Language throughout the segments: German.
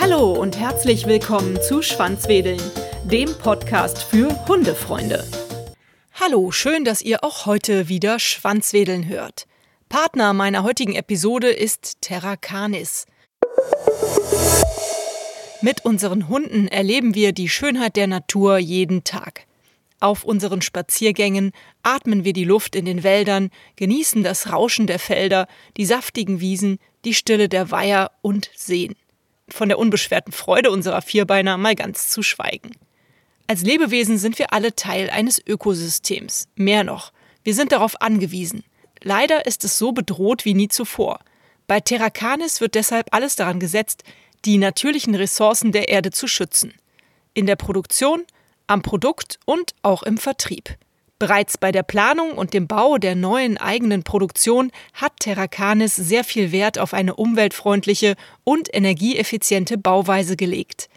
Hallo und herzlich willkommen zu Schwanzwedeln, dem Podcast für Hundefreunde. Hallo, schön, dass ihr auch heute wieder Schwanzwedeln hört. Partner meiner heutigen Episode ist Terra Canis. Mit unseren Hunden erleben wir die Schönheit der Natur jeden Tag. Auf unseren Spaziergängen atmen wir die Luft in den Wäldern, genießen das Rauschen der Felder, die saftigen Wiesen, die Stille der Weiher und Seen. Von der unbeschwerten Freude unserer Vierbeiner mal ganz zu schweigen. Als Lebewesen sind wir alle Teil eines Ökosystems. Mehr noch, wir sind darauf angewiesen. Leider ist es so bedroht wie nie zuvor. Bei Terracanis wird deshalb alles daran gesetzt, die natürlichen Ressourcen der Erde zu schützen. In der Produktion, am Produkt und auch im Vertrieb. Bereits bei der Planung und dem Bau der neuen eigenen Produktion hat Terracanis sehr viel Wert auf eine umweltfreundliche und energieeffiziente Bauweise gelegt.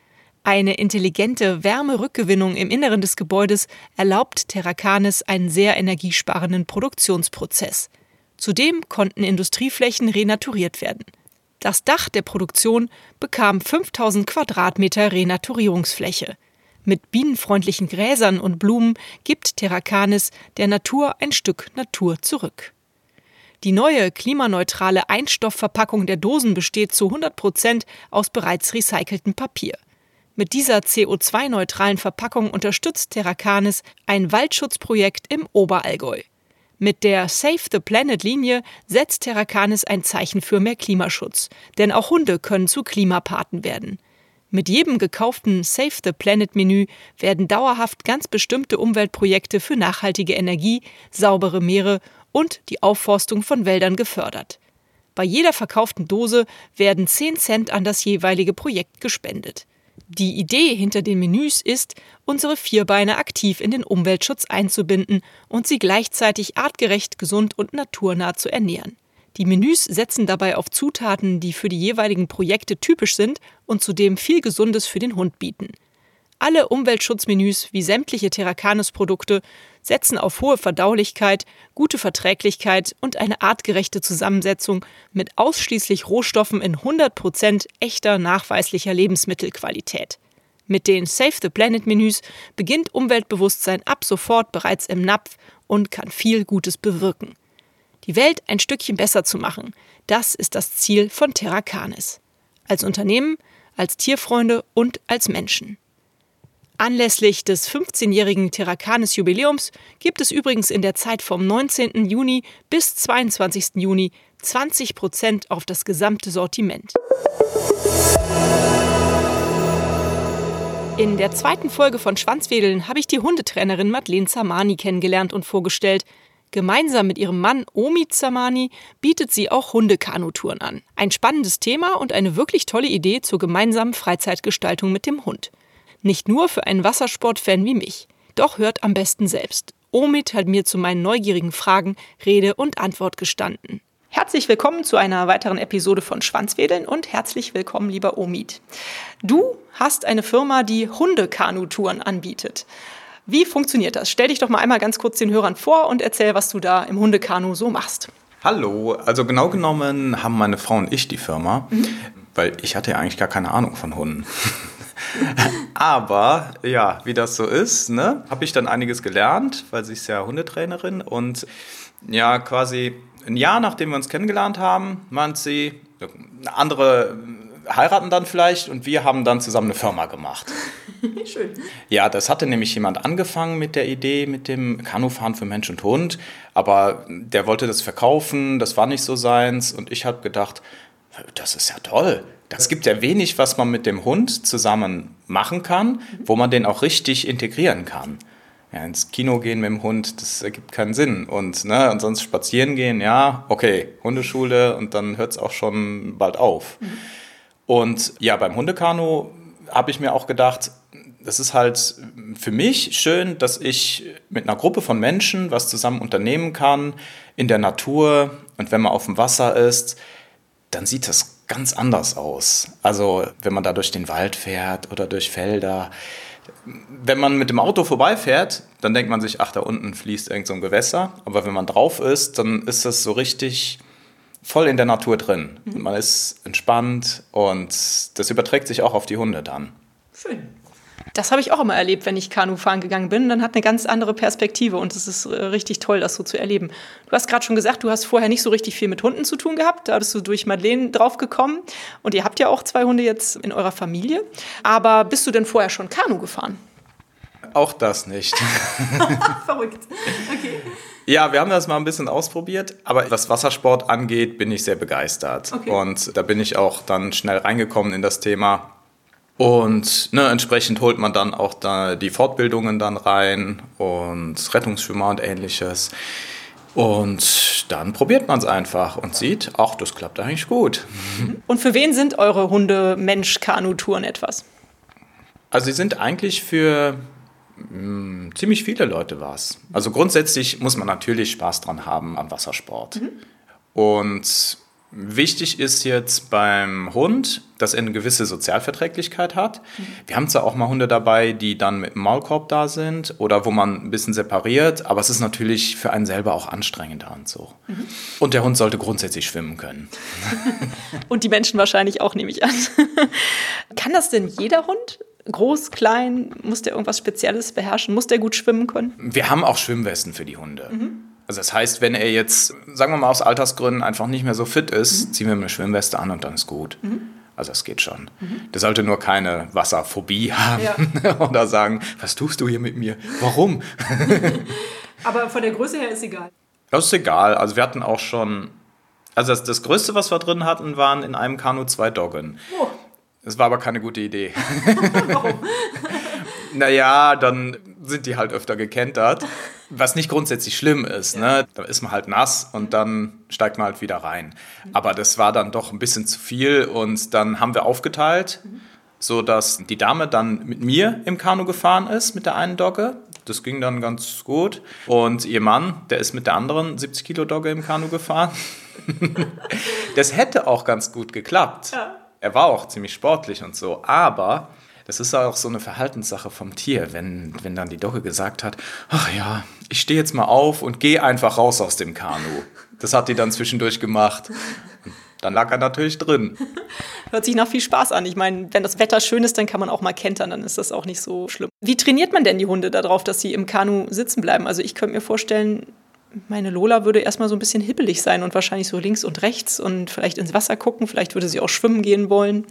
Eine intelligente Wärmerückgewinnung im Inneren des Gebäudes erlaubt Terracanis einen sehr energiesparenden Produktionsprozess. Zudem konnten Industrieflächen renaturiert werden. Das Dach der Produktion bekam 5000 Quadratmeter Renaturierungsfläche. Mit bienenfreundlichen Gräsern und Blumen gibt Terracanis der Natur ein Stück Natur zurück. Die neue klimaneutrale Einstoffverpackung der Dosen besteht zu 100 Prozent aus bereits recyceltem Papier. Mit dieser CO2-neutralen Verpackung unterstützt Terracanis ein Waldschutzprojekt im Oberallgäu. Mit der Save the Planet Linie setzt Terracanis ein Zeichen für mehr Klimaschutz, denn auch Hunde können zu Klimapaten werden. Mit jedem gekauften Save the Planet Menü werden dauerhaft ganz bestimmte Umweltprojekte für nachhaltige Energie, saubere Meere und die Aufforstung von Wäldern gefördert. Bei jeder verkauften Dose werden 10 Cent an das jeweilige Projekt gespendet. Die Idee hinter den Menüs ist, unsere Vierbeine aktiv in den Umweltschutz einzubinden und sie gleichzeitig artgerecht, gesund und naturnah zu ernähren. Die Menüs setzen dabei auf Zutaten, die für die jeweiligen Projekte typisch sind und zudem viel Gesundes für den Hund bieten. Alle Umweltschutzmenüs wie sämtliche Terracanus-Produkte setzen auf hohe Verdaulichkeit, gute Verträglichkeit und eine artgerechte Zusammensetzung mit ausschließlich Rohstoffen in 100% echter nachweislicher Lebensmittelqualität. Mit den Save the Planet Menüs beginnt Umweltbewusstsein ab sofort bereits im Napf und kann viel Gutes bewirken. Die Welt ein Stückchen besser zu machen, das ist das Ziel von Terracanis. Als Unternehmen, als Tierfreunde und als Menschen. Anlässlich des 15-jährigen Terracanis Jubiläums gibt es übrigens in der Zeit vom 19. Juni bis 22. Juni 20 Prozent auf das gesamte Sortiment. In der zweiten Folge von Schwanzwedeln habe ich die Hundetrainerin Madeleine Zamani kennengelernt und vorgestellt. Gemeinsam mit ihrem Mann Omi Zamani bietet sie auch Hundekanuturen an. Ein spannendes Thema und eine wirklich tolle Idee zur gemeinsamen Freizeitgestaltung mit dem Hund. Nicht nur für einen Wassersportfan wie mich. Doch hört am besten selbst. Omid hat mir zu meinen neugierigen Fragen Rede und Antwort gestanden. Herzlich willkommen zu einer weiteren Episode von Schwanzwedeln und herzlich willkommen, lieber Omid. Du hast eine Firma, die Hundekanu-Touren anbietet. Wie funktioniert das? Stell dich doch mal einmal ganz kurz den Hörern vor und erzähl, was du da im Hundekanu so machst. Hallo, also genau genommen haben meine Frau und ich die Firma, mhm. weil ich hatte ja eigentlich gar keine Ahnung von Hunden. Aber ja, wie das so ist, ne, habe ich dann einiges gelernt, weil sie ist ja Hundetrainerin und ja, quasi ein Jahr nachdem wir uns kennengelernt haben, meint sie, andere heiraten dann vielleicht und wir haben dann zusammen eine Firma gemacht. Schön. Ja, das hatte nämlich jemand angefangen mit der Idee mit dem Kanufahren für Mensch und Hund, aber der wollte das verkaufen, das war nicht so seins und ich habe gedacht, das ist ja toll. Es gibt ja wenig, was man mit dem Hund zusammen machen kann, wo man den auch richtig integrieren kann. Ja, ins Kino gehen mit dem Hund, das ergibt keinen Sinn. Und, ne, und sonst spazieren gehen, ja, okay, Hundeschule und dann hört es auch schon bald auf. Mhm. Und ja, beim Hundekanu habe ich mir auch gedacht, das ist halt für mich schön, dass ich mit einer Gruppe von Menschen was zusammen unternehmen kann in der Natur und wenn man auf dem Wasser ist, dann sieht das ganz anders aus. Also wenn man da durch den Wald fährt oder durch Felder. Wenn man mit dem Auto vorbeifährt, dann denkt man sich, ach, da unten fließt irgend so ein Gewässer. Aber wenn man drauf ist, dann ist das so richtig voll in der Natur drin. Mhm. Man ist entspannt und das überträgt sich auch auf die Hunde dann. Schön. Das habe ich auch immer erlebt, wenn ich Kanu fahren gegangen bin. Dann hat eine ganz andere Perspektive und es ist äh, richtig toll, das so zu erleben. Du hast gerade schon gesagt, du hast vorher nicht so richtig viel mit Hunden zu tun gehabt. Da bist du durch Madeleine draufgekommen und ihr habt ja auch zwei Hunde jetzt in eurer Familie. Aber bist du denn vorher schon Kanu gefahren? Auch das nicht. Verrückt. Okay. Ja, wir haben das mal ein bisschen ausprobiert, aber was Wassersport angeht, bin ich sehr begeistert. Okay. Und da bin ich auch dann schnell reingekommen in das Thema. Und ne, entsprechend holt man dann auch da die Fortbildungen dann rein und Rettungsschwimmer und ähnliches. Und dann probiert man es einfach und sieht, ach, das klappt eigentlich gut. Und für wen sind eure Hunde-Mensch-Kanu-Touren etwas? Also sie sind eigentlich für mh, hm, ziemlich viele Leute was. Also grundsätzlich muss man natürlich Spaß dran haben am Wassersport. Mhm. Und Wichtig ist jetzt beim Hund, dass er eine gewisse Sozialverträglichkeit hat. Mhm. Wir haben zwar auch mal Hunde dabei, die dann mit dem Maulkorb da sind oder wo man ein bisschen separiert, aber es ist natürlich für einen selber auch anstrengender und so. Mhm. Und der Hund sollte grundsätzlich schwimmen können. und die Menschen wahrscheinlich auch, nehme ich an. Kann das denn jeder Hund? Groß, klein? Muss der irgendwas Spezielles beherrschen? Muss der gut schwimmen können? Wir haben auch Schwimmwesten für die Hunde. Mhm. Also das heißt, wenn er jetzt, sagen wir mal aus Altersgründen, einfach nicht mehr so fit ist, mhm. ziehen wir ihm eine Schwimmweste an und dann ist gut. Mhm. Also das geht schon. Mhm. Der sollte nur keine Wasserphobie haben ja. oder sagen, was tust du hier mit mir? Warum? Aber von der Größe her ist egal. Das ist egal. Also wir hatten auch schon, also das, das Größte, was wir drin hatten, waren in einem Kanu zwei Doggen. Oh. Das war aber keine gute Idee. Warum? naja, dann sind die halt öfter gekentert. Was nicht grundsätzlich schlimm ist, ja. ne? Da ist man halt nass und dann steigt man halt wieder rein. Aber das war dann doch ein bisschen zu viel und dann haben wir aufgeteilt, mhm. so dass die Dame dann mit mir im Kanu gefahren ist, mit der einen Dogge. Das ging dann ganz gut. Und ihr Mann, der ist mit der anderen 70 Kilo Dogge im Kanu gefahren. das hätte auch ganz gut geklappt. Ja. Er war auch ziemlich sportlich und so, aber das ist auch so eine Verhaltenssache vom Tier, wenn, wenn dann die Dogge gesagt hat, ach ja, ich stehe jetzt mal auf und gehe einfach raus aus dem Kanu. Das hat die dann zwischendurch gemacht. Dann lag er natürlich drin. Hört sich nach viel Spaß an. Ich meine, wenn das Wetter schön ist, dann kann man auch mal kentern, dann ist das auch nicht so schlimm. Wie trainiert man denn die Hunde darauf, dass sie im Kanu sitzen bleiben? Also ich könnte mir vorstellen, meine Lola würde erstmal so ein bisschen hibbelig sein und wahrscheinlich so links und rechts und vielleicht ins Wasser gucken, vielleicht würde sie auch schwimmen gehen wollen.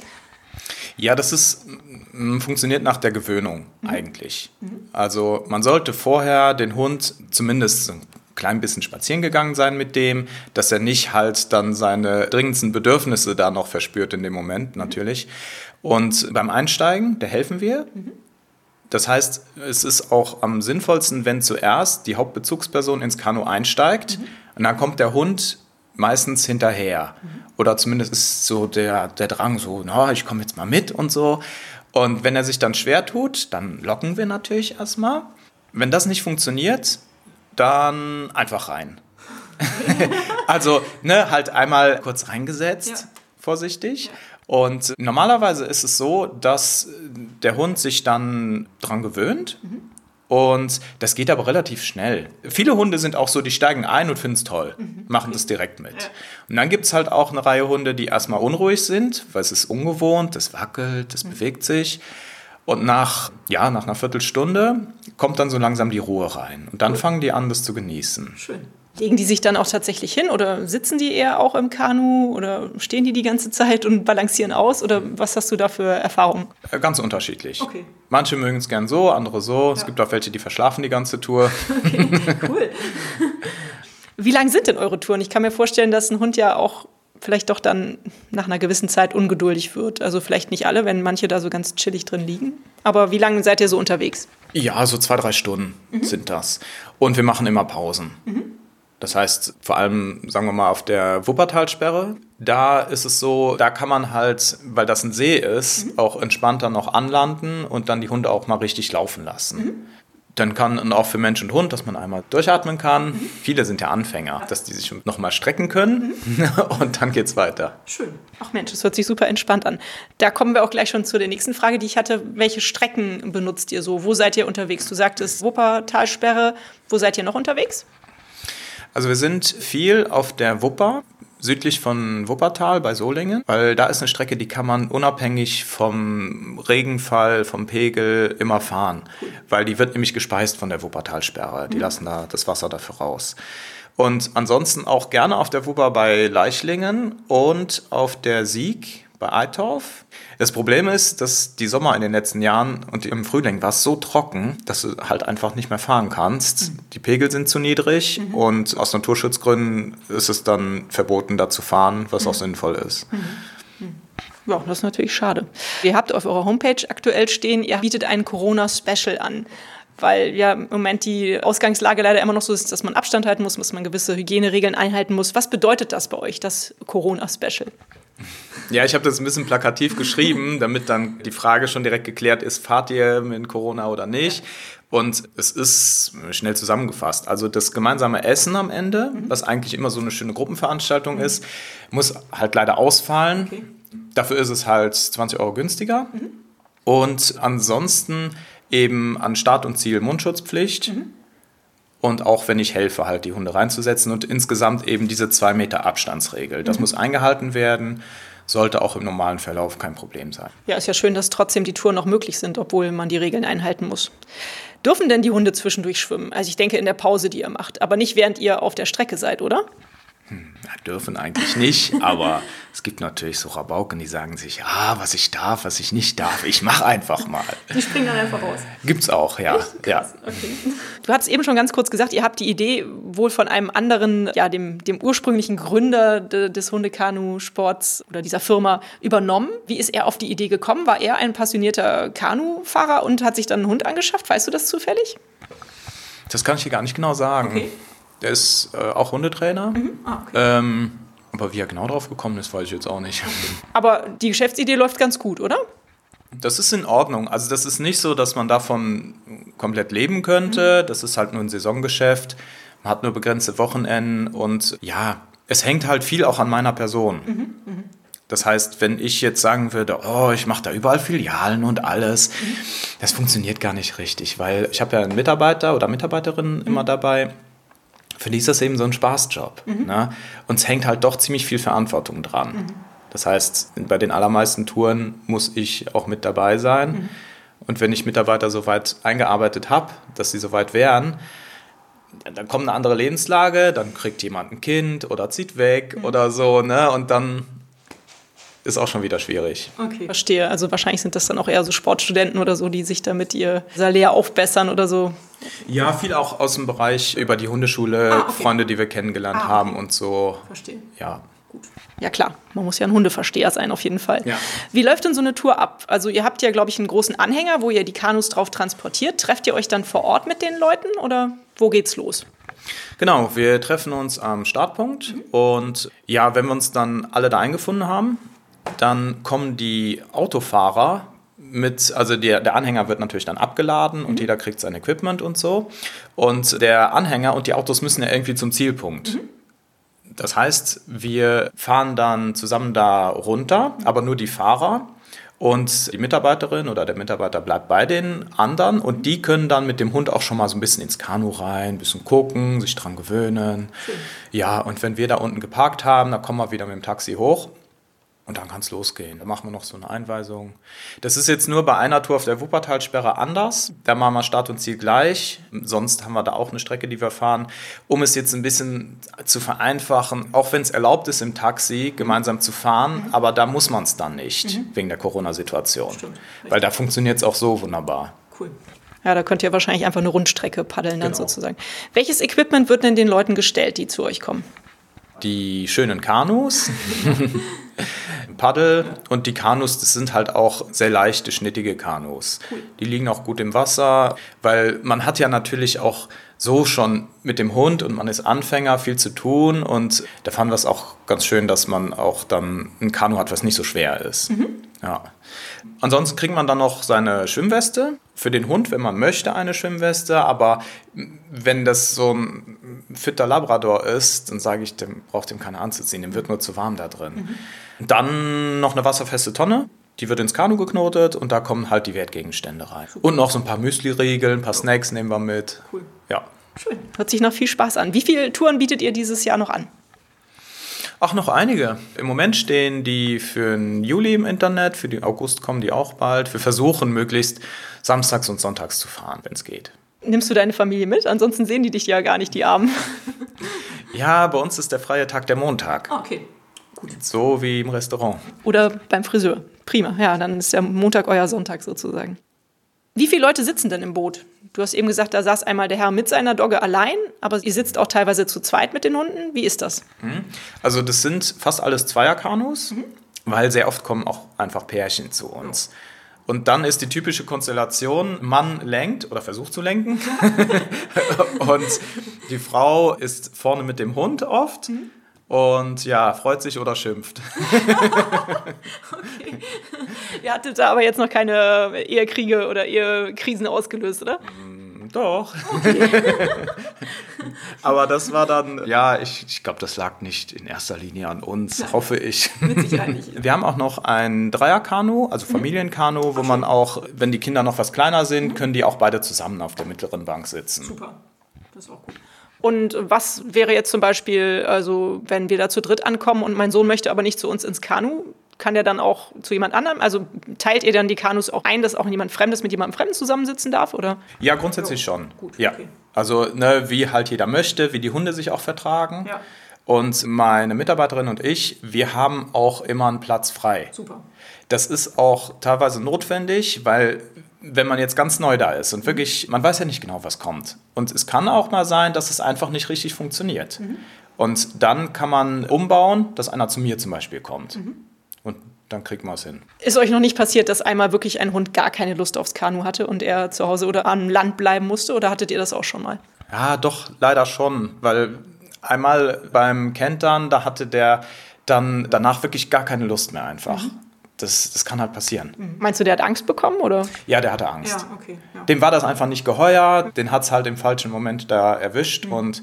Ja, das ist, mm, funktioniert nach der Gewöhnung mhm. eigentlich. Mhm. Also man sollte vorher den Hund zumindest ein klein bisschen spazieren gegangen sein mit dem, dass er nicht halt dann seine dringendsten Bedürfnisse da noch verspürt in dem Moment mhm. natürlich. Und beim Einsteigen, da helfen wir. Mhm. Das heißt, es ist auch am sinnvollsten, wenn zuerst die Hauptbezugsperson ins Kanu einsteigt mhm. und dann kommt der Hund meistens hinterher. Mhm. Oder zumindest ist so der, der Drang so, na, ich komme jetzt mal mit und so. Und wenn er sich dann schwer tut, dann locken wir natürlich erstmal. Wenn das nicht funktioniert, dann einfach rein. also, ne, halt einmal kurz reingesetzt, ja. vorsichtig. Ja. Und normalerweise ist es so, dass der Hund sich dann dran gewöhnt. Mhm und das geht aber relativ schnell. Viele Hunde sind auch so, die steigen ein und finden es toll, mhm. machen das direkt mit. Ja. Und dann gibt es halt auch eine Reihe Hunde, die erstmal unruhig sind, weil es ist ungewohnt, das wackelt, das mhm. bewegt sich. Und nach, ja, nach einer Viertelstunde kommt dann so langsam die Ruhe rein. Und dann cool. fangen die an, das zu genießen. Schön. Legen die sich dann auch tatsächlich hin oder sitzen die eher auch im Kanu oder stehen die die ganze Zeit und balancieren aus oder was hast du da für Erfahrungen? Äh, ganz unterschiedlich. Okay. Manche mögen es gern so, andere so. Ja. Es gibt auch welche, die verschlafen die ganze Tour. Okay, cool. Wie lang sind denn eure Touren? Ich kann mir vorstellen, dass ein Hund ja auch vielleicht doch dann nach einer gewissen Zeit ungeduldig wird. Also vielleicht nicht alle, wenn manche da so ganz chillig drin liegen. Aber wie lange seid ihr so unterwegs? Ja, so zwei, drei Stunden mhm. sind das. Und wir machen immer Pausen. Mhm. Das heißt, vor allem, sagen wir mal, auf der Wuppertalsperre, da ist es so, da kann man halt, weil das ein See ist, mhm. auch entspannter noch anlanden und dann die Hunde auch mal richtig laufen lassen. Mhm. Dann kann und auch für Mensch und Hund, dass man einmal durchatmen kann. Mhm. Viele sind ja Anfänger, dass die sich noch mal strecken können mhm. und dann geht's weiter. Schön. Ach Mensch, das hört sich super entspannt an. Da kommen wir auch gleich schon zu der nächsten Frage, die ich hatte. Welche Strecken benutzt ihr so? Wo seid ihr unterwegs? Du sagtest Wuppertalsperre. Wo seid ihr noch unterwegs? Also wir sind viel auf der Wupper. südlich von Wuppertal bei Solingen, weil da ist eine Strecke, die kann man unabhängig vom Regenfall, vom Pegel immer fahren, weil die wird nämlich gespeist von der Wuppertalsperre. Die lassen da das Wasser dafür raus. Und ansonsten auch gerne auf der Wupper bei Leichlingen und auf der Sieg bei Eitorf. Das Problem ist, dass die Sommer in den letzten Jahren und im Frühling war es so trocken, dass du halt einfach nicht mehr fahren kannst. Mhm. Die Pegel sind zu niedrig mhm. und aus Naturschutzgründen ist es dann verboten, da zu fahren, was mhm. auch sinnvoll ist. Mhm. Mhm. Ja, das ist natürlich schade. Ihr habt auf eurer Homepage aktuell stehen, ihr bietet ein Corona-Special an weil ja im Moment die Ausgangslage leider immer noch so ist, dass man Abstand halten muss, dass man gewisse Hygieneregeln einhalten muss. Was bedeutet das bei euch, das Corona-Special? Ja, ich habe das ein bisschen plakativ geschrieben, damit dann die Frage schon direkt geklärt ist, fahrt ihr mit Corona oder nicht? Und es ist schnell zusammengefasst. Also das gemeinsame Essen am Ende, mhm. was eigentlich immer so eine schöne Gruppenveranstaltung mhm. ist, muss halt leider ausfallen. Okay. Dafür ist es halt 20 Euro günstiger. Mhm. Und ansonsten eben an Start und Ziel Mundschutzpflicht. Mhm. Und auch wenn ich helfe, halt die Hunde reinzusetzen und insgesamt eben diese zwei Meter Abstandsregel. Das mhm. muss eingehalten werden sollte auch im normalen Verlauf kein Problem sein. Ja, ist ja schön, dass trotzdem die Touren noch möglich sind, obwohl man die Regeln einhalten muss. Dürfen denn die Hunde zwischendurch schwimmen? Also ich denke in der Pause, die ihr macht, aber nicht während ihr auf der Strecke seid, oder? Hm, dürfen eigentlich nicht, aber es gibt natürlich so Rabauken, die sagen sich, ah, was ich darf, was ich nicht darf, ich mache einfach mal. Die springen dann einfach raus. Gibt's auch, ja. ja. Okay. Du hast eben schon ganz kurz gesagt, ihr habt die Idee wohl von einem anderen, ja, dem, dem ursprünglichen Gründer de, des Hundekanu-Sports oder dieser Firma übernommen. Wie ist er auf die Idee gekommen? War er ein passionierter Kanufahrer und hat sich dann einen Hund angeschafft? Weißt du das zufällig? Das kann ich dir gar nicht genau sagen. Okay. Der ist äh, auch Hundetrainer. Mhm. Ah, okay. ähm, aber wie er genau drauf gekommen ist, weiß ich jetzt auch nicht. Aber die Geschäftsidee läuft ganz gut, oder? Das ist in Ordnung. Also das ist nicht so, dass man davon komplett leben könnte. Mhm. Das ist halt nur ein Saisongeschäft. Man hat nur begrenzte Wochenenden und ja, es hängt halt viel auch an meiner Person. Mhm. Mhm. Das heißt, wenn ich jetzt sagen würde, oh, ich mache da überall Filialen und alles, mhm. das funktioniert gar nicht richtig, weil ich habe ja einen Mitarbeiter oder Mitarbeiterin immer mhm. dabei für die ist das eben so ein Spaßjob. Mhm. Ne? Uns hängt halt doch ziemlich viel Verantwortung dran. Mhm. Das heißt, bei den allermeisten Touren muss ich auch mit dabei sein. Mhm. Und wenn ich Mitarbeiter so weit eingearbeitet habe, dass sie so weit wären, dann kommt eine andere Lebenslage, dann kriegt jemand ein Kind oder zieht weg mhm. oder so, ne? Und dann ist auch schon wieder schwierig. Okay. Verstehe. Also wahrscheinlich sind das dann auch eher so Sportstudenten oder so, die sich damit ihr Salär aufbessern oder so. Ja, viel auch aus dem Bereich über die Hundeschule, ah, okay. Freunde, die wir kennengelernt ah, okay. haben und so. Verstehe. Ja. Gut. Ja klar, man muss ja ein Hundeversteher sein auf jeden Fall. Ja. Wie läuft denn so eine Tour ab? Also ihr habt ja, glaube ich, einen großen Anhänger, wo ihr die Kanus drauf transportiert. Trefft ihr euch dann vor Ort mit den Leuten oder wo geht's los? Genau, wir treffen uns am Startpunkt mhm. und ja, wenn wir uns dann alle da eingefunden haben, dann kommen die Autofahrer mit, also der, der Anhänger wird natürlich dann abgeladen mhm. und jeder kriegt sein Equipment und so. Und der Anhänger und die Autos müssen ja irgendwie zum Zielpunkt. Mhm. Das heißt, wir fahren dann zusammen da runter, mhm. aber nur die Fahrer. Und die Mitarbeiterin oder der Mitarbeiter bleibt bei den anderen und die können dann mit dem Hund auch schon mal so ein bisschen ins Kanu rein, ein bisschen gucken, sich dran gewöhnen. Schön. Ja, und wenn wir da unten geparkt haben, dann kommen wir wieder mit dem Taxi hoch und dann kann es losgehen. Da machen wir noch so eine Einweisung. Das ist jetzt nur bei einer Tour auf der Wuppertalsperre anders. Da machen wir Start und Ziel gleich. Sonst haben wir da auch eine Strecke, die wir fahren. Um es jetzt ein bisschen zu vereinfachen, auch wenn es erlaubt ist, im Taxi gemeinsam zu fahren, mhm. aber da muss man es dann nicht, mhm. wegen der Corona-Situation. Weil da funktioniert es auch so wunderbar. Cool. Ja, da könnt ihr wahrscheinlich einfach eine Rundstrecke paddeln dann genau. sozusagen. Welches Equipment wird denn den Leuten gestellt, die zu euch kommen? Die schönen Kanus. Paddel und die Kanus, das sind halt auch sehr leichte, schnittige Kanus. Die liegen auch gut im Wasser, weil man hat ja natürlich auch so schon mit dem Hund und man ist Anfänger, viel zu tun und da fanden wir es auch ganz schön, dass man auch dann ein Kanu hat, was nicht so schwer ist. Mhm. Ja. Ansonsten kriegt man dann noch seine Schwimmweste. Für den Hund, wenn man möchte, eine Schwimmweste. Aber wenn das so ein fitter Labrador ist, dann sage ich, dem braucht dem keine anzuziehen. Dem wird nur zu warm da drin. Mhm. Dann noch eine wasserfeste Tonne. Die wird ins Kanu geknotet und da kommen halt die Wertgegenstände rein. Und noch so ein paar Müsli-Riegel, ein paar Snacks nehmen wir mit. Cool. Ja. Schön. Hört sich noch viel Spaß an. Wie viele Touren bietet ihr dieses Jahr noch an? Auch noch einige. Im Moment stehen die für den Juli im Internet, für den August kommen die auch bald. Wir versuchen möglichst samstags und sonntags zu fahren, wenn es geht. Nimmst du deine Familie mit? Ansonsten sehen die dich ja gar nicht, die Armen. Ja, bei uns ist der freie Tag der Montag. Okay. Gut. So wie im Restaurant. Oder beim Friseur. Prima. Ja, dann ist der Montag euer Sonntag sozusagen. Wie viele Leute sitzen denn im Boot? Du hast eben gesagt, da saß einmal der Herr mit seiner Dogge allein, aber ihr sitzt auch teilweise zu zweit mit den Hunden. Wie ist das? Mhm. Also das sind fast alles Zweierkanus, mhm. weil sehr oft kommen auch einfach Pärchen zu uns. Und dann ist die typische Konstellation, Mann lenkt oder versucht zu lenken und die Frau ist vorne mit dem Hund oft. Mhm und ja, freut sich oder schimpft. okay. Ihr hattet da aber jetzt noch keine Ehekriege oder Ehekrisen ausgelöst, oder? Mm, doch. Okay. aber das war dann, ja, ich, ich glaube, das lag nicht in erster Linie an uns, Nein. hoffe ich. Mit Sicherheit nicht. Wir haben auch noch ein Dreierkanu, also mhm. Familienkanu, wo man auch, wenn die Kinder noch was kleiner sind, mhm. können die auch beide zusammen auf der mittleren Bank sitzen. Super, das ist auch gut. Und was wäre jetzt zum Beispiel, also wenn wir da zu dritt ankommen und mein Sohn möchte aber nicht zu uns ins Kanu, kann der dann auch zu jemand anderem? Also teilt ihr dann die Kanus auch ein, dass auch jemand Fremdes mit jemandem Fremden zusammensitzen darf? Oder? Ja, grundsätzlich schon. Gut, ja. Okay. Also ne, wie halt jeder möchte, wie die Hunde sich auch vertragen. Ja. Und meine Mitarbeiterin und ich, wir haben auch immer einen Platz frei. Super. Das ist auch teilweise notwendig, weil wenn man jetzt ganz neu da ist und wirklich, man weiß ja nicht genau, was kommt. Und es kann auch mal sein, dass es einfach nicht richtig funktioniert. Mhm. Und dann kann man umbauen, dass einer zu mir zum Beispiel kommt. Mhm. Und dann kriegt man es hin. Ist euch noch nicht passiert, dass einmal wirklich ein Hund gar keine Lust aufs Kanu hatte und er zu Hause oder am Land bleiben musste? Oder hattet ihr das auch schon mal? Ja, doch, leider schon. Weil einmal beim Kentern, da hatte der dann danach wirklich gar keine Lust mehr einfach. Mhm das, das kann halt passieren. Mhm. Meinst du, der hat Angst bekommen? Oder? Ja, der hatte Angst. Ja, okay, ja. Dem war das einfach nicht geheuer, den hat es halt im falschen Moment da erwischt mhm. und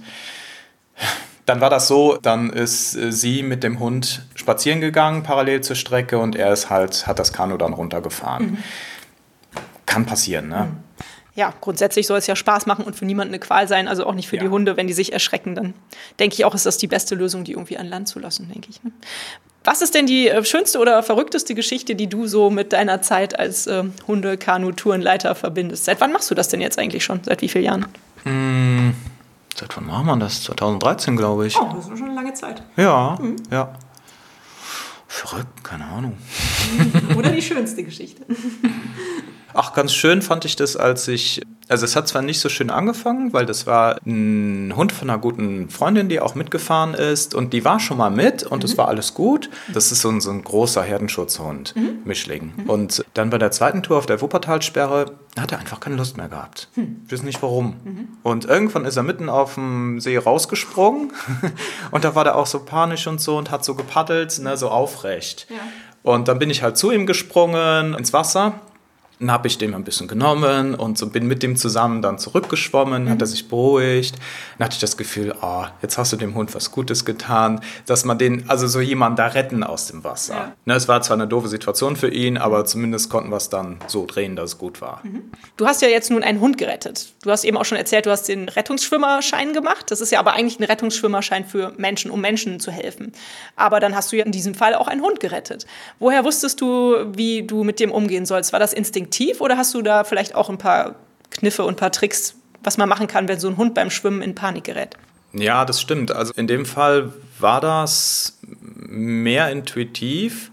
dann war das so, dann ist äh, sie mit dem Hund spazieren gegangen, parallel zur Strecke und er ist halt, hat das Kanu dann runtergefahren. Mhm. Kann passieren, ne? Mhm ja, grundsätzlich soll es ja Spaß machen und für niemanden eine Qual sein, also auch nicht für ja. die Hunde, wenn die sich erschrecken, dann denke ich auch, ist das die beste Lösung, die irgendwie an Land zu lassen, denke ich. Ne? Was ist denn die äh, schönste oder verrückteste Geschichte, die du so mit deiner Zeit als äh, Hunde-Kanu-Tourenleiter verbindest? Seit wann machst du das denn jetzt eigentlich schon? Seit wie vielen Jahren? Hm, seit wann machen wir das? 2013, glaube ich. Oh, das ist schon eine lange Zeit. Ja, mhm. ja. Verrückt, keine Ahnung. Oder die schönste Geschichte. Ach, ganz schön fand ich das, als ich. Also, es hat zwar nicht so schön angefangen, weil das war ein Hund von einer guten Freundin, die auch mitgefahren ist. Und die war schon mal mit und es mhm. war alles gut. Das ist so ein, so ein großer Herdenschutzhund, mhm. Mischling. Mhm. Und dann bei der zweiten Tour auf der Wuppertalsperre hat er einfach keine Lust mehr gehabt. Hm. Ich weiß nicht warum. Mhm. Und irgendwann ist er mitten auf dem See rausgesprungen. und da war der auch so panisch und so und hat so gepaddelt, ne, so aufrecht. Ja. Und dann bin ich halt zu ihm gesprungen ins Wasser dann habe ich dem ein bisschen genommen und so bin mit dem zusammen dann zurückgeschwommen, mhm. hat er sich beruhigt. Dann hatte ich das Gefühl, oh, jetzt hast du dem Hund was Gutes getan, dass man den, also so jemanden da retten aus dem Wasser. Ja. Ne, es war zwar eine doofe Situation für ihn, aber zumindest konnten wir es dann so drehen, dass es gut war. Mhm. Du hast ja jetzt nun einen Hund gerettet. Du hast eben auch schon erzählt, du hast den Rettungsschwimmerschein gemacht. Das ist ja aber eigentlich ein Rettungsschwimmerschein für Menschen, um Menschen zu helfen. Aber dann hast du ja in diesem Fall auch einen Hund gerettet. Woher wusstest du, wie du mit dem umgehen sollst? War das instinktiv? Instinktiv oder hast du da vielleicht auch ein paar Kniffe und ein paar Tricks, was man machen kann, wenn so ein Hund beim Schwimmen in Panik gerät? Ja, das stimmt. Also in dem Fall war das mehr intuitiv.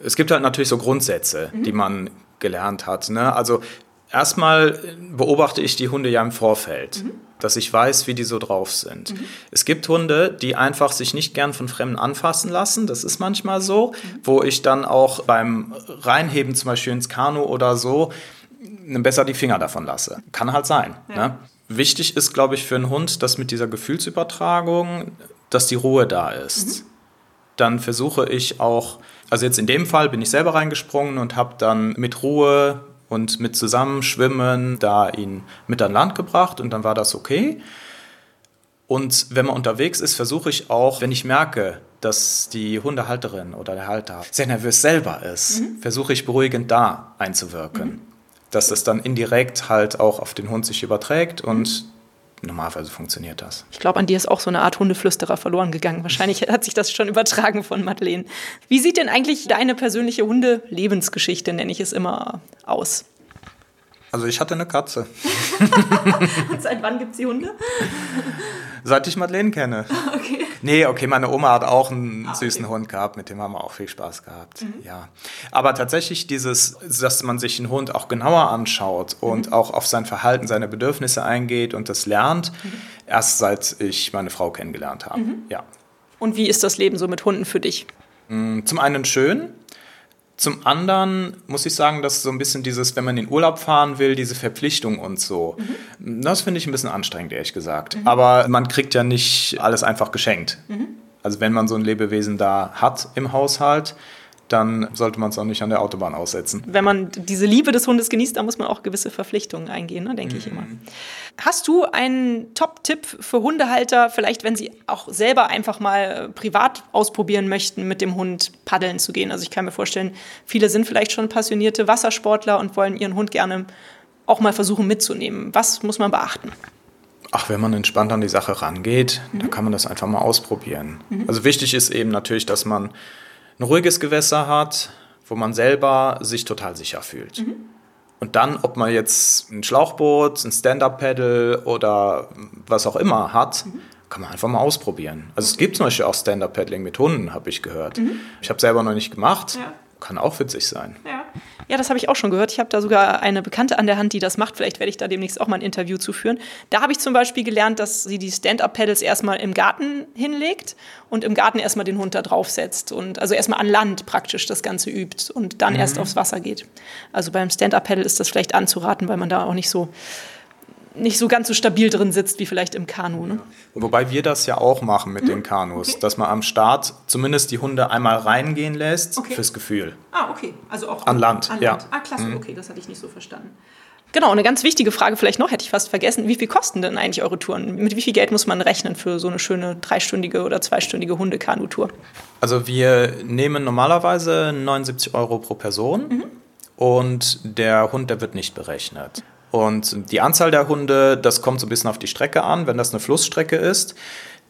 Es gibt halt natürlich so Grundsätze, mhm. die man gelernt hat. Ne? Also erstmal beobachte ich die Hunde ja im Vorfeld. Mhm dass ich weiß, wie die so drauf sind. Mhm. Es gibt Hunde, die einfach sich nicht gern von Fremden anfassen lassen. Das ist manchmal so, mhm. wo ich dann auch beim Reinheben zum Beispiel ins Kanu oder so besser die Finger davon lasse. Kann halt sein. Ja. Ne? Wichtig ist, glaube ich, für einen Hund, dass mit dieser Gefühlsübertragung, dass die Ruhe da ist. Mhm. Dann versuche ich auch, also jetzt in dem Fall bin ich selber reingesprungen und habe dann mit Ruhe und mit Zusammenschwimmen da ihn mit an Land gebracht und dann war das okay. Und wenn man unterwegs ist, versuche ich auch, wenn ich merke, dass die Hundehalterin oder der Halter sehr nervös selber ist, mhm. versuche ich beruhigend da einzuwirken. Mhm. Dass es dann indirekt halt auch auf den Hund sich überträgt und normalerweise funktioniert das. Ich glaube, an dir ist auch so eine Art Hundeflüsterer verloren gegangen. Wahrscheinlich hat sich das schon übertragen von Madeleine. Wie sieht denn eigentlich deine persönliche Hunde-Lebensgeschichte, nenne ich es immer, aus? Also ich hatte eine Katze. Und seit wann gibt es die Hunde? Seit ich Madeleine kenne. Okay. Nee, okay, meine Oma hat auch einen ah, süßen okay. Hund gehabt, mit dem haben wir auch viel Spaß gehabt. Mhm. Ja. Aber tatsächlich dieses, dass man sich einen Hund auch genauer anschaut und mhm. auch auf sein Verhalten, seine Bedürfnisse eingeht und das lernt, mhm. erst seit ich meine Frau kennengelernt habe. Mhm. Ja. Und wie ist das Leben so mit Hunden für dich? Mm, zum einen schön, zum anderen muss ich sagen, dass so ein bisschen dieses, wenn man in den Urlaub fahren will, diese Verpflichtung und so, mhm. das finde ich ein bisschen anstrengend, ehrlich gesagt. Mhm. Aber man kriegt ja nicht alles einfach geschenkt. Mhm. Also wenn man so ein Lebewesen da hat im Haushalt, dann sollte man es auch nicht an der Autobahn aussetzen. Wenn man diese Liebe des Hundes genießt, dann muss man auch gewisse Verpflichtungen eingehen, ne, denke mhm. ich immer. Hast du einen Top-Tipp für Hundehalter, vielleicht wenn sie auch selber einfach mal äh, privat ausprobieren möchten, mit dem Hund paddeln zu gehen? Also ich kann mir vorstellen, viele sind vielleicht schon passionierte Wassersportler und wollen ihren Hund gerne auch mal versuchen mitzunehmen. Was muss man beachten? Ach, wenn man entspannt an die Sache rangeht, mhm. dann kann man das einfach mal ausprobieren. Mhm. Also wichtig ist eben natürlich, dass man ein ruhiges Gewässer hat, wo man selber sich total sicher fühlt. Mhm. Und dann, ob man jetzt ein Schlauchboot, ein Stand-Up-Pedal oder was auch immer hat, mhm. kann man einfach mal ausprobieren. Also es gibt zum Beispiel auch Stand-Up-Paddling mit Hunden, habe ich gehört. Mhm. Ich habe selber noch nicht gemacht. Ja. Kann auch witzig sein. Ja. Ja, das habe ich auch schon gehört. Ich habe da sogar eine Bekannte an der Hand, die das macht. Vielleicht werde ich da demnächst auch mal ein Interview zu führen. Da habe ich zum Beispiel gelernt, dass sie die Stand-Up-Pedals erstmal im Garten hinlegt und im Garten erstmal den Hund da draufsetzt. Und also erstmal an Land praktisch das Ganze übt und dann mhm. erst aufs Wasser geht. Also beim Stand-Up-Pedal ist das vielleicht anzuraten, weil man da auch nicht so nicht so ganz so stabil drin sitzt wie vielleicht im Kanu. Ne? Wobei wir das ja auch machen mit mhm. den Kanus, okay. dass man am Start zumindest die Hunde einmal reingehen lässt okay. fürs Gefühl. Ah, okay. Also auch an Land. An Land. Ja. Ah, klasse. Mhm. Okay, das hatte ich nicht so verstanden. Genau, eine ganz wichtige Frage vielleicht noch, hätte ich fast vergessen. Wie viel kosten denn eigentlich eure Touren? Mit wie viel Geld muss man rechnen für so eine schöne dreistündige oder zweistündige Hundekanutour? Also wir nehmen normalerweise 79 Euro pro Person mhm. und der Hund, der wird nicht berechnet. Und die Anzahl der Hunde, das kommt so ein bisschen auf die Strecke an. Wenn das eine Flussstrecke ist,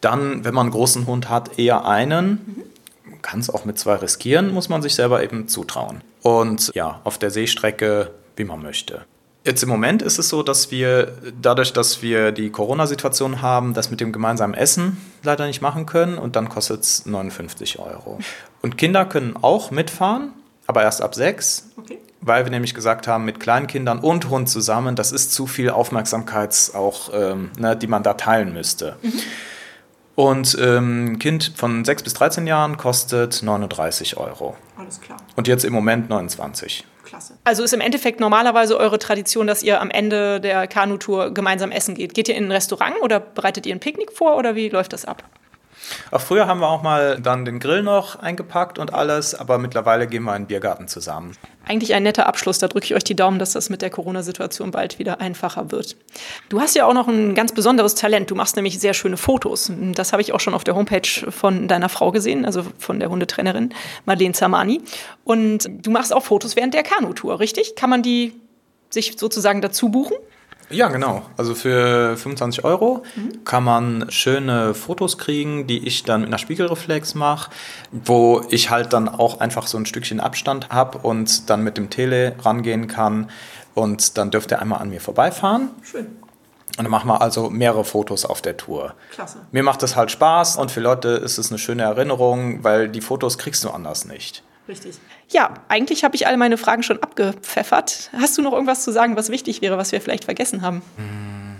dann, wenn man einen großen Hund hat, eher einen. Man kann es auch mit zwei riskieren, muss man sich selber eben zutrauen. Und ja, auf der Seestrecke, wie man möchte. Jetzt im Moment ist es so, dass wir dadurch, dass wir die Corona-Situation haben, das mit dem gemeinsamen Essen leider nicht machen können und dann kostet es 59 Euro. Und Kinder können auch mitfahren, aber erst ab sechs. Okay weil wir nämlich gesagt haben, mit Kleinkindern und Hund zusammen, das ist zu viel Aufmerksamkeit auch, ähm, ne, die man da teilen müsste. Mhm. Und ähm, ein Kind von 6 bis 13 Jahren kostet 39 Euro. Alles klar. Und jetzt im Moment 29. Klasse. Also ist im Endeffekt normalerweise eure Tradition, dass ihr am Ende der Kanutour gemeinsam essen geht. Geht ihr in ein Restaurant oder bereitet ihr ein Picknick vor oder wie läuft das ab? Auch früher haben wir auch mal dann den Grill noch eingepackt und alles, aber mittlerweile gehen wir in den Biergarten zusammen. Eigentlich ein netter Abschluss. Da drücke ich euch die Daumen, dass das mit der Corona-Situation bald wieder einfacher wird. Du hast ja auch noch ein ganz besonderes Talent. Du machst nämlich sehr schöne Fotos. Das habe ich auch schon auf der Homepage von deiner Frau gesehen, also von der Hundetrainerin Madeleine Zamani. Und du machst auch Fotos während der Kanutour, richtig? Kann man die sich sozusagen dazu buchen? Ja, genau. Also für 25 Euro mhm. kann man schöne Fotos kriegen, die ich dann mit einer Spiegelreflex mache, wo ich halt dann auch einfach so ein Stückchen Abstand habe und dann mit dem Tele rangehen kann. Und dann dürft ihr einmal an mir vorbeifahren. Schön. Und dann machen wir also mehrere Fotos auf der Tour. Klasse. Mir macht das halt Spaß und für Leute ist es eine schöne Erinnerung, weil die Fotos kriegst du anders nicht. Richtig. Ja, eigentlich habe ich alle meine Fragen schon abgepfeffert. Hast du noch irgendwas zu sagen, was wichtig wäre, was wir vielleicht vergessen haben? Hm.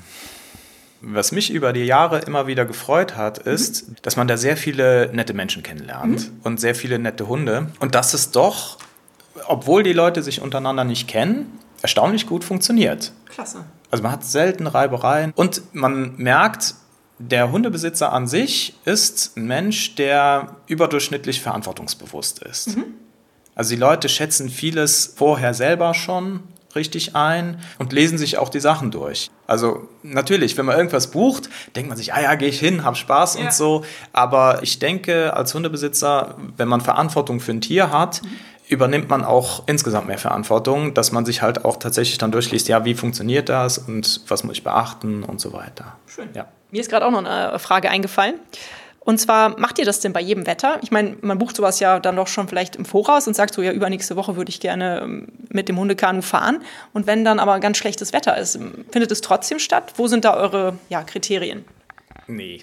Was mich über die Jahre immer wieder gefreut hat, ist, mhm. dass man da sehr viele nette Menschen kennenlernt mhm. und sehr viele nette Hunde. Und dass es doch, obwohl die Leute sich untereinander nicht kennen, erstaunlich gut funktioniert. Klasse. Also man hat selten Reibereien und man merkt, der Hundebesitzer an sich ist ein Mensch, der überdurchschnittlich verantwortungsbewusst ist. Mhm. Also die Leute schätzen vieles vorher selber schon richtig ein und lesen sich auch die Sachen durch. Also natürlich, wenn man irgendwas bucht, denkt man sich, ah ja, gehe ich hin, hab Spaß ja. und so. Aber ich denke, als Hundebesitzer, wenn man Verantwortung für ein Tier hat, mhm übernimmt man auch insgesamt mehr Verantwortung, dass man sich halt auch tatsächlich dann durchliest, ja, wie funktioniert das und was muss ich beachten und so weiter. Schön. Ja. Mir ist gerade auch noch eine Frage eingefallen. Und zwar, macht ihr das denn bei jedem Wetter? Ich meine, man bucht sowas ja dann doch schon vielleicht im Voraus und sagt so, ja, übernächste Woche würde ich gerne ähm, mit dem Hundekanu fahren. Und wenn dann aber ganz schlechtes Wetter ist, findet es trotzdem statt? Wo sind da eure ja, Kriterien? Nee.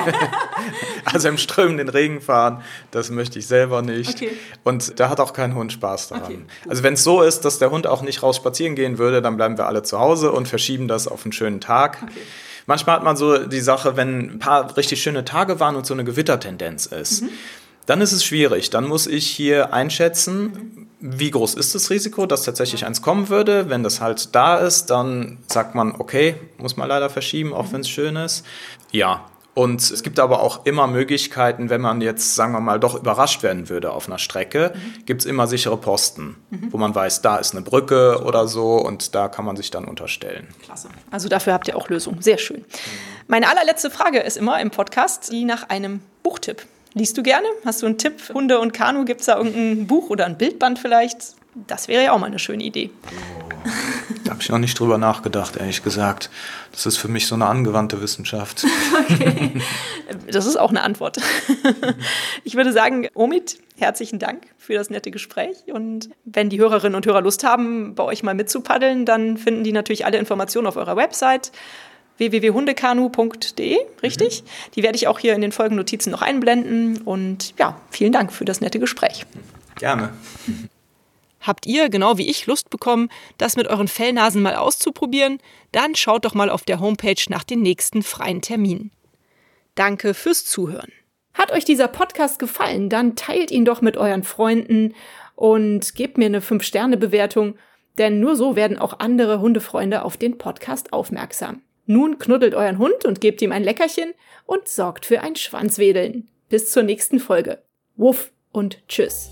also im strömenden Regen fahren, das möchte ich selber nicht. Okay. Und da hat auch kein Hund Spaß daran. Okay, also wenn es so ist, dass der Hund auch nicht raus spazieren gehen würde, dann bleiben wir alle zu Hause und verschieben das auf einen schönen Tag. Okay. Manchmal hat man so die Sache, wenn ein paar richtig schöne Tage waren und so eine Gewittertendenz ist. Mhm. Dann ist es schwierig. Dann muss ich hier einschätzen, wie groß ist das Risiko, dass tatsächlich eins kommen würde. Wenn das halt da ist, dann sagt man, okay, muss man leider verschieben, auch mhm. wenn es schön ist. Ja, und es gibt aber auch immer Möglichkeiten, wenn man jetzt, sagen wir mal, doch überrascht werden würde auf einer Strecke, mhm. gibt es immer sichere Posten, mhm. wo man weiß, da ist eine Brücke oder so und da kann man sich dann unterstellen. Klasse. Also dafür habt ihr auch Lösungen. Sehr schön. Mhm. Meine allerletzte Frage ist immer im Podcast die nach einem Buchtipp. Liest du gerne? Hast du einen Tipp? Hunde und Kanu? Gibt es da irgendein Buch oder ein Bildband vielleicht? Das wäre ja auch mal eine schöne Idee. Oh, da habe ich noch nicht drüber nachgedacht, ehrlich gesagt. Das ist für mich so eine angewandte Wissenschaft. Okay. Das ist auch eine Antwort. Ich würde sagen, Omid, herzlichen Dank für das nette Gespräch. Und wenn die Hörerinnen und Hörer Lust haben, bei euch mal mitzupaddeln, dann finden die natürlich alle Informationen auf eurer Website www.hundekanu.de, richtig? Mhm. Die werde ich auch hier in den Folgennotizen noch einblenden. Und ja, vielen Dank für das nette Gespräch. Gerne. Habt ihr, genau wie ich, Lust bekommen, das mit euren Fellnasen mal auszuprobieren? Dann schaut doch mal auf der Homepage nach den nächsten freien Terminen. Danke fürs Zuhören. Hat euch dieser Podcast gefallen, dann teilt ihn doch mit euren Freunden und gebt mir eine 5-Sterne-Bewertung, denn nur so werden auch andere Hundefreunde auf den Podcast aufmerksam. Nun knuddelt euren Hund und gebt ihm ein Leckerchen und sorgt für ein Schwanzwedeln. Bis zur nächsten Folge. Wuff und tschüss.